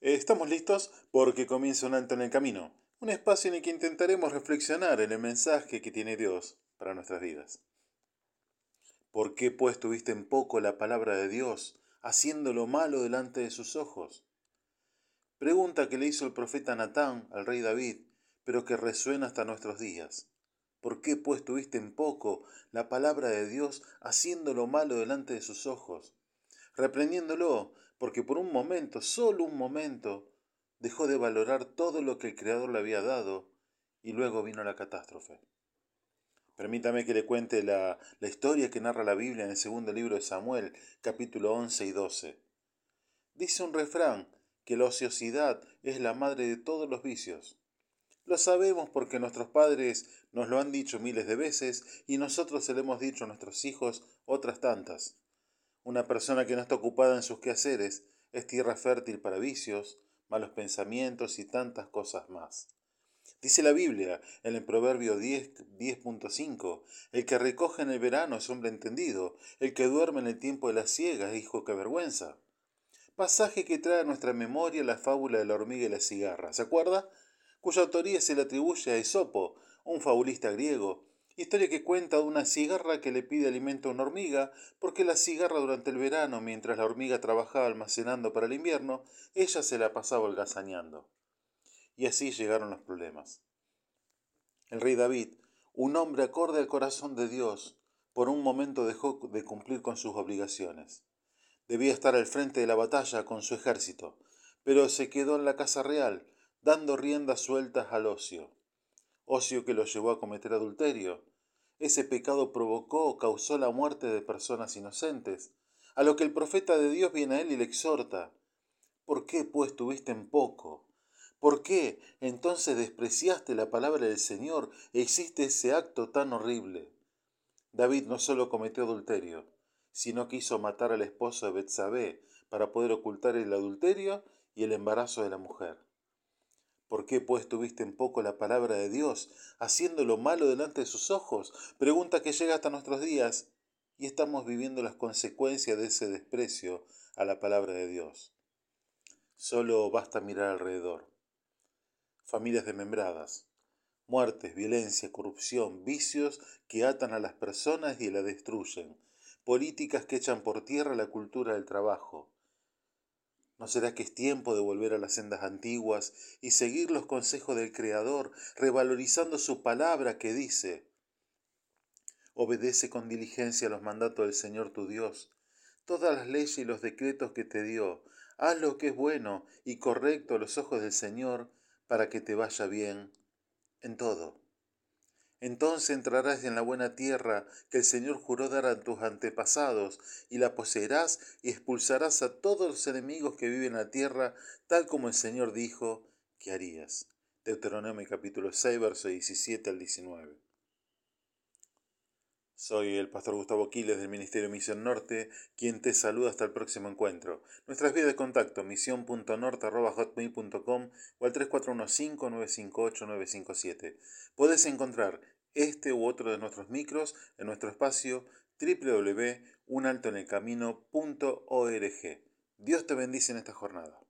Estamos listos porque comienza un alto en el camino, un espacio en el que intentaremos reflexionar en el mensaje que tiene Dios para nuestras vidas. ¿Por qué pues tuviste en poco la palabra de Dios, haciendo lo malo delante de sus ojos? Pregunta que le hizo el profeta Natán al rey David, pero que resuena hasta nuestros días. ¿Por qué pues tuviste en poco la palabra de Dios, haciendo lo malo delante de sus ojos? Reprendiéndolo, porque por un momento, solo un momento, dejó de valorar todo lo que el Creador le había dado y luego vino la catástrofe. Permítame que le cuente la, historia que narra la Biblia en el segundo libro de Samuel, capítulo 11 y 12. Dice un refrán que la ociosidad es la madre de todos los vicios. Lo sabemos porque nuestros padres nos lo han dicho miles de veces y nosotros se lo hemos dicho a nuestros hijos otras tantas. Una persona que no está ocupada en sus quehaceres es tierra fértil para vicios, malos pensamientos y tantas cosas más. Dice la Biblia en el Proverbio 10.5, el que recoge en el verano es hombre entendido, el que duerme en el tiempo de la siega es hijo que vergüenza. Pasaje que trae a nuestra memoria la fábula de la hormiga y la cigarra, ¿se acuerda? Cuya autoría se le atribuye a Esopo, un fabulista griego, Historia que cuenta de una cigarra que le pide alimento a una hormiga, porque la cigarra durante el verano, mientras la hormiga trabajaba almacenando para el invierno, ella se la pasaba holgazaneando. Y así llegaron los problemas. El rey David, un hombre acorde al corazón de Dios, por un momento dejó de cumplir con sus obligaciones. Debía estar al frente de la batalla con su ejército, pero se quedó en la casa real, dando riendas sueltas al ocio ocio que lo llevó a cometer adulterio. Ese pecado provocó o causó la muerte de personas inocentes, a lo que el profeta de Dios viene a él y le exhorta. ¿Por qué pues tuviste en poco? ¿Por qué entonces despreciaste la palabra del Señor e hiciste ese acto tan horrible? David no solo cometió adulterio, sino que hizo matar al esposo de Betsabé para poder ocultar el adulterio y el embarazo de la mujer. ¿Por qué pues tuviste en poco la palabra de Dios, haciendo lo malo delante de sus ojos? Pregunta que llega hasta nuestros días y estamos viviendo las consecuencias de ese desprecio a la palabra de Dios. Solo basta mirar alrededor. Familias desmembradas, muertes, violencia, corrupción, vicios que atan a las personas y la destruyen, políticas que echan por tierra la cultura del trabajo, ¿No será que es tiempo de volver a las sendas antiguas y seguir los consejos del Creador, revalorizando su palabra que dice, Obedece con diligencia los mandatos del Señor tu Dios, todas las leyes y los decretos que te dio, haz lo que es bueno y correcto a los ojos del Señor, para que te vaya bien en todo. Entonces entrarás en la buena tierra que el Señor juró dar a tus antepasados, y la poseerás y expulsarás a todos los enemigos que viven en la tierra, tal como el Señor dijo que harías. Deuteronomio capítulo 6, verso 17 al 19. Soy el pastor Gustavo Quiles del Ministerio Misión Norte, quien te saluda hasta el próximo encuentro. Nuestras vías de contacto, misión.norte.hotmail.com o al 3415-958-957. Puedes encontrar este u otro de nuestros micros en nuestro espacio www.unaltoenelcamino.org. Dios te bendice en esta jornada.